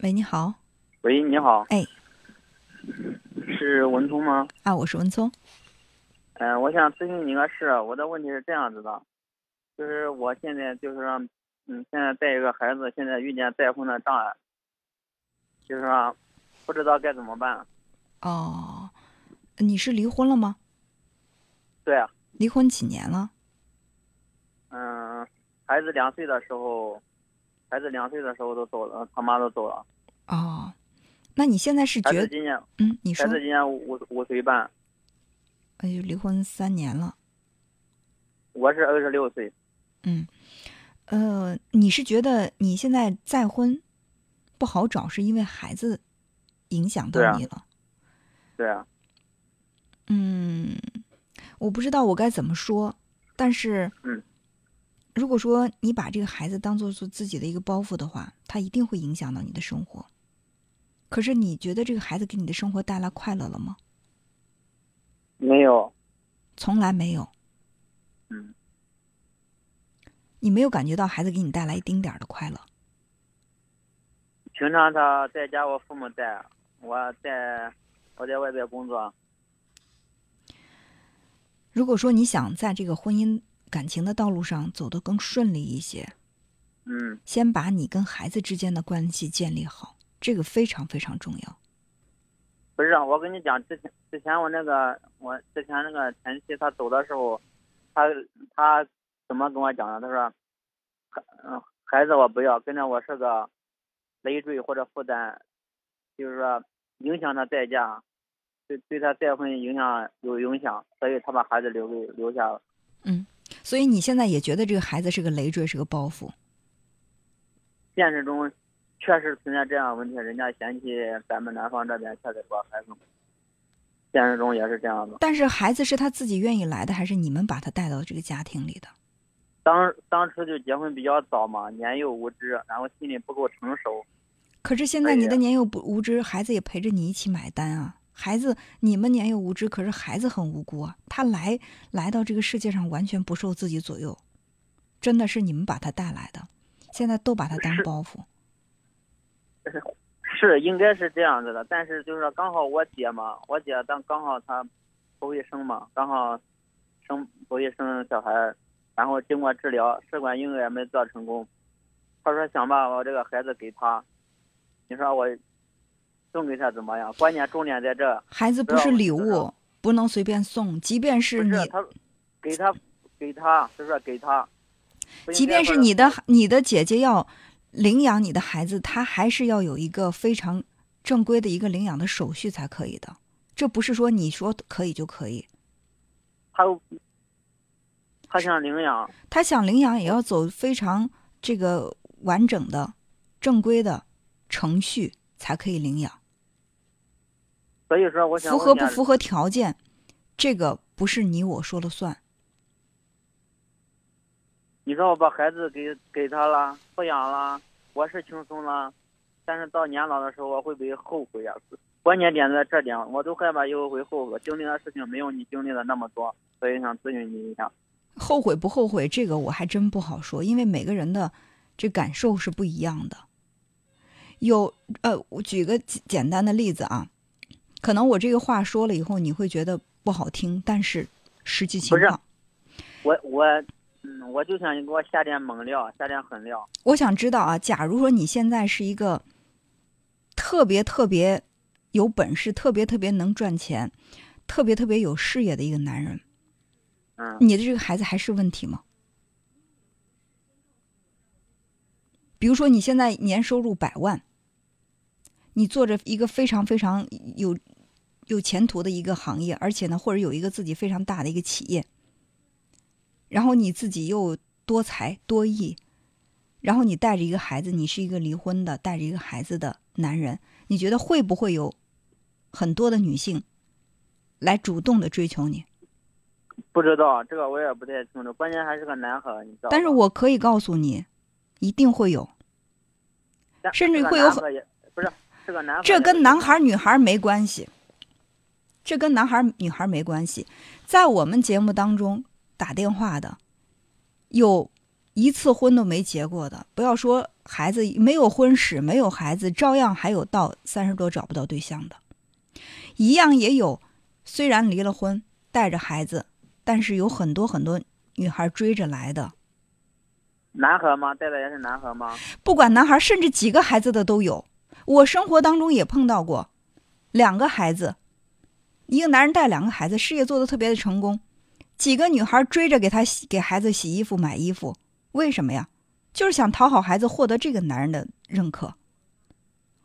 喂，你好。喂，你好。哎，是文聪吗？啊，我是文聪。嗯，我想咨询你个事。我的问题是这样子的，就是我现在就是说，嗯，现在带一个孩子，现在遇见再婚的障碍，就是说不知道该怎么办。哦，你是离婚了吗？对啊。离婚几年了？嗯，孩子两岁的时候。孩子两岁的时候都走了，他妈都走了。哦，那你现在是觉得今年嗯，你说孩子今年五五岁半，哎呦，离婚三年了。我是二十六岁。嗯，呃，你是觉得你现在再婚不好找，是因为孩子影响到你了？对啊。嗯，我不知道我该怎么说，但是嗯。如果说你把这个孩子当做是自己的一个包袱的话，他一定会影响到你的生活。可是你觉得这个孩子给你的生活带来快乐了吗？没有，从来没有。嗯，你没有感觉到孩子给你带来一丁点儿的快乐。平常他在家，我父母带，我在我在外边工作。如果说你想在这个婚姻，感情的道路上走得更顺利一些，嗯，先把你跟孩子之间的关系建立好，这个非常非常重要。不是，我跟你讲，之前之前我那个我之前那个前妻她走的时候，她她怎么跟我讲的？她说，孩嗯，孩子我不要，跟着我是个累赘或者负担，就是说影响他再嫁，对对他再婚影响有影响，所以他把孩子留给留下了。嗯。所以你现在也觉得这个孩子是个累赘，是个包袱。现实中确实存在这样的问题，人家嫌弃咱们南方这边确实把孩子。现实中也是这样的。但是孩子是他自己愿意来的，还是你们把他带到这个家庭里的？当当初就结婚比较早嘛，年幼无知，然后心里不够成熟。可是现在你的年幼不无知，孩子也陪着你一起买单啊。孩子，你们年幼无知，可是孩子很无辜啊！他来来到这个世界上，完全不受自己左右，真的是你们把他带来的，现在都把他当包袱。是，应该是这样子的。但是就是说，刚好我姐嘛，我姐当刚好她不会生嘛，刚好生不会生小孩，然后经过治疗，试管婴儿也没做成功，她说想把我这个孩子给她，你说我。送给他怎么样？关键重点在这。孩子不是礼物，不能随便送。即便是你，他给他，给他，就是给他。即便是你的你的姐姐要领养你的孩子，他还是要有一个非常正规的一个领养的手续才可以的。这不是说你说可以就可以。他他想领养，他想领养也要走非常这个完整的、正规的程序才可以领养。所以说，我想符合不符合条件，这个不是你我说了算。你说我把孩子给给他了，抚养了，我是轻松了，但是到年老的时候，我会不会后悔呀？关键点在这点，我都害怕以后会后悔。经历的事情没有你经历的那么多，所以想咨询你一下。后悔不后悔，这个我还真不好说，因为每个人的这感受是不一样的。有呃，我举个简单的例子啊。可能我这个话说了以后你会觉得不好听，但是实际情况，我我嗯，我就想你给我下点猛料，下点狠料。我想知道啊，假如说你现在是一个特别特别有本事、特别特别能赚钱、特别特别有事业的一个男人，嗯，你的这个孩子还是问题吗？比如说你现在年收入百万。你做着一个非常非常有有前途的一个行业，而且呢，或者有一个自己非常大的一个企业，然后你自己又多才多艺，然后你带着一个孩子，你是一个离婚的带着一个孩子的男人，你觉得会不会有很多的女性来主动的追求你？不知道这个我也不太清楚，关键还是个男孩，你知道。但是我可以告诉你，一定会有，甚至会有很不是。这跟男孩女孩没关系，这跟男孩女孩没关系。在我们节目当中打电话的，有一次婚都没结过的，不要说孩子没有婚史，没有孩子，照样还有到三十多找不到对象的，一样也有。虽然离了婚，带着孩子，但是有很多很多女孩追着来的。男孩吗？带的也是男孩吗？不管男孩，甚至几个孩子的都有。我生活当中也碰到过，两个孩子，一个男人带两个孩子，事业做得特别的成功，几个女孩追着给他洗给孩子洗衣服、买衣服，为什么呀？就是想讨好孩子，获得这个男人的认可。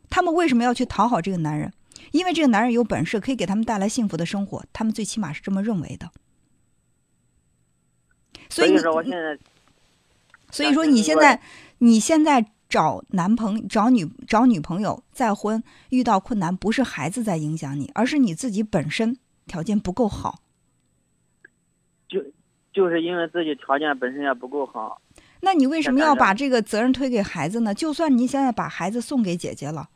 他们为什么要去讨好这个男人？因为这个男人有本事，可以给他们带来幸福的生活，他们最起码是这么认为的。所以说，我现在，所以说你现在，你现在找男朋、找女、找女朋友再婚，遇到困难，不是孩子在影响你，而是你自己本身条件不够好。就就是因为自己条件本身也不够好。那你为什么要把这个责任推给孩子呢？就算你现在把孩子送给姐姐了。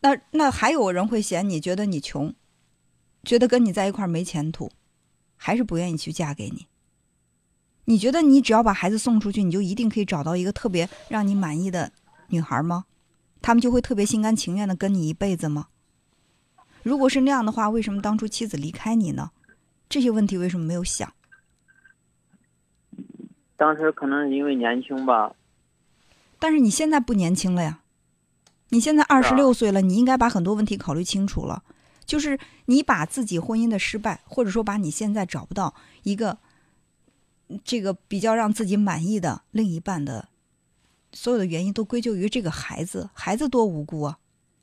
那那还有人会嫌你觉得你穷，觉得跟你在一块儿没前途，还是不愿意去嫁给你？你觉得你只要把孩子送出去，你就一定可以找到一个特别让你满意的女孩吗？他们就会特别心甘情愿的跟你一辈子吗？如果是那样的话，为什么当初妻子离开你呢？这些问题为什么没有想？当时可能因为年轻吧。但是你现在不年轻了呀。你现在二十六岁了，你应该把很多问题考虑清楚了。就是你把自己婚姻的失败，或者说把你现在找不到一个这个比较让自己满意的另一半的所有的原因，都归咎于这个孩子。孩子多无辜啊！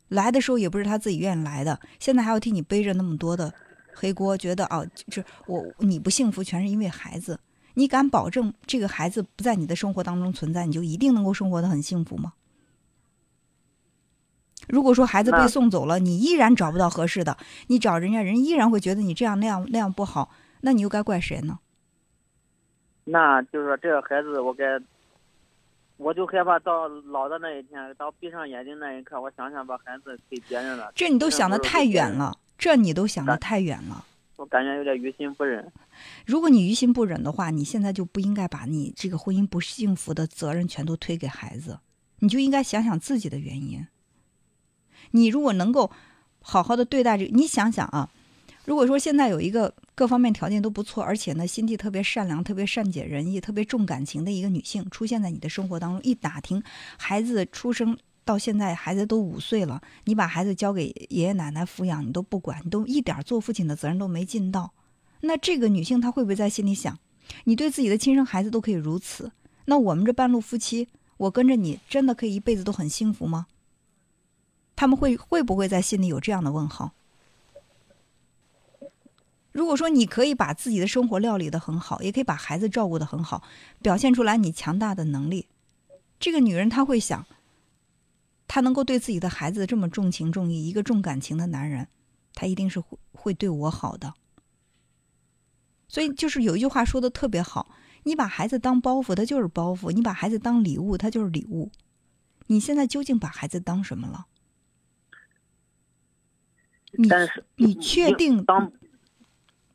来的时候也不是他自己愿意来的，现在还要替你背着那么多的黑锅，觉得哦，就是我你不幸福全是因为孩子。你敢保证这个孩子不在你的生活当中存在，你就一定能够生活的很幸福吗？如果说孩子被送走了，你依然找不到合适的，你找人家人依然会觉得你这样那样那样不好，那你又该怪谁呢？那就是说，这个孩子我该，我就害怕到老的那一天，到闭上眼睛那一刻，我想想把孩子给别人了。这你都想的太远了，这你都想的太远了。我感觉有点于心不忍。如果你于心不忍的话，你现在就不应该把你这个婚姻不幸福的责任全都推给孩子，你就应该想想自己的原因。你如果能够好好的对待这个，你想想啊，如果说现在有一个各方面条件都不错，而且呢心地特别善良、特别善解人意、特别重感情的一个女性出现在你的生活当中，一打听，孩子出生到现在，孩子都五岁了，你把孩子交给爷爷奶奶抚养，你都不管，你都一点做父亲的责任都没尽到，那这个女性她会不会在心里想，你对自己的亲生孩子都可以如此，那我们这半路夫妻，我跟着你真的可以一辈子都很幸福吗？他们会会不会在心里有这样的问号？如果说你可以把自己的生活料理的很好，也可以把孩子照顾的很好，表现出来你强大的能力，这个女人她会想，她能够对自己的孩子这么重情重义，一个重感情的男人，他一定是会会对我好的。所以就是有一句话说的特别好，你把孩子当包袱，他就是包袱；你把孩子当礼物，他就是礼物。你现在究竟把孩子当什么了？但是你确定当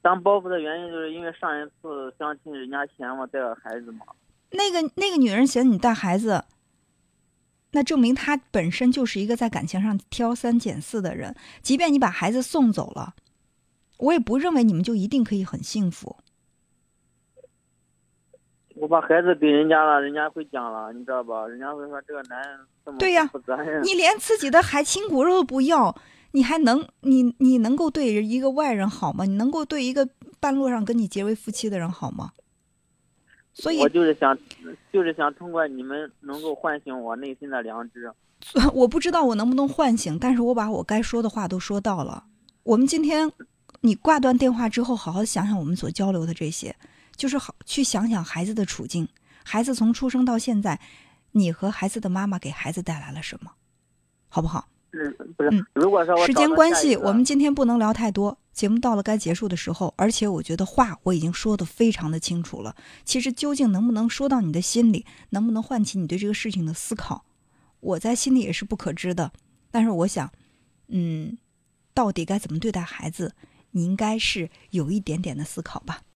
当包袱的原因，就是因为上一次相亲人家嫌我带个孩子嘛。那个那个女人嫌你带孩子，那证明她本身就是一个在感情上挑三拣四的人。即便你把孩子送走了，我也不认为你们就一定可以很幸福。我把孩子给人家了，人家会讲了，你知道吧？人家会说这个男人这么不负责任。你连自己的还亲骨肉都不要。你还能你你能够对一个外人好吗？你能够对一个半路上跟你结为夫妻的人好吗？所以，我就是想，就是想通过你们能够唤醒我内心的良知。我不知道我能不能唤醒，但是我把我该说的话都说到了。我们今天你挂断电话之后，好好想想我们所交流的这些，就是好去想想孩子的处境。孩子从出生到现在，你和孩子的妈妈给孩子带来了什么？好不好？嗯不是，如果说时间关系，我们今天不能聊太多。节目到了该结束的时候，而且我觉得话我已经说的非常的清楚了。其实究竟能不能说到你的心里，能不能唤起你对这个事情的思考，我在心里也是不可知的。但是我想，嗯，到底该怎么对待孩子，你应该是有一点点的思考吧。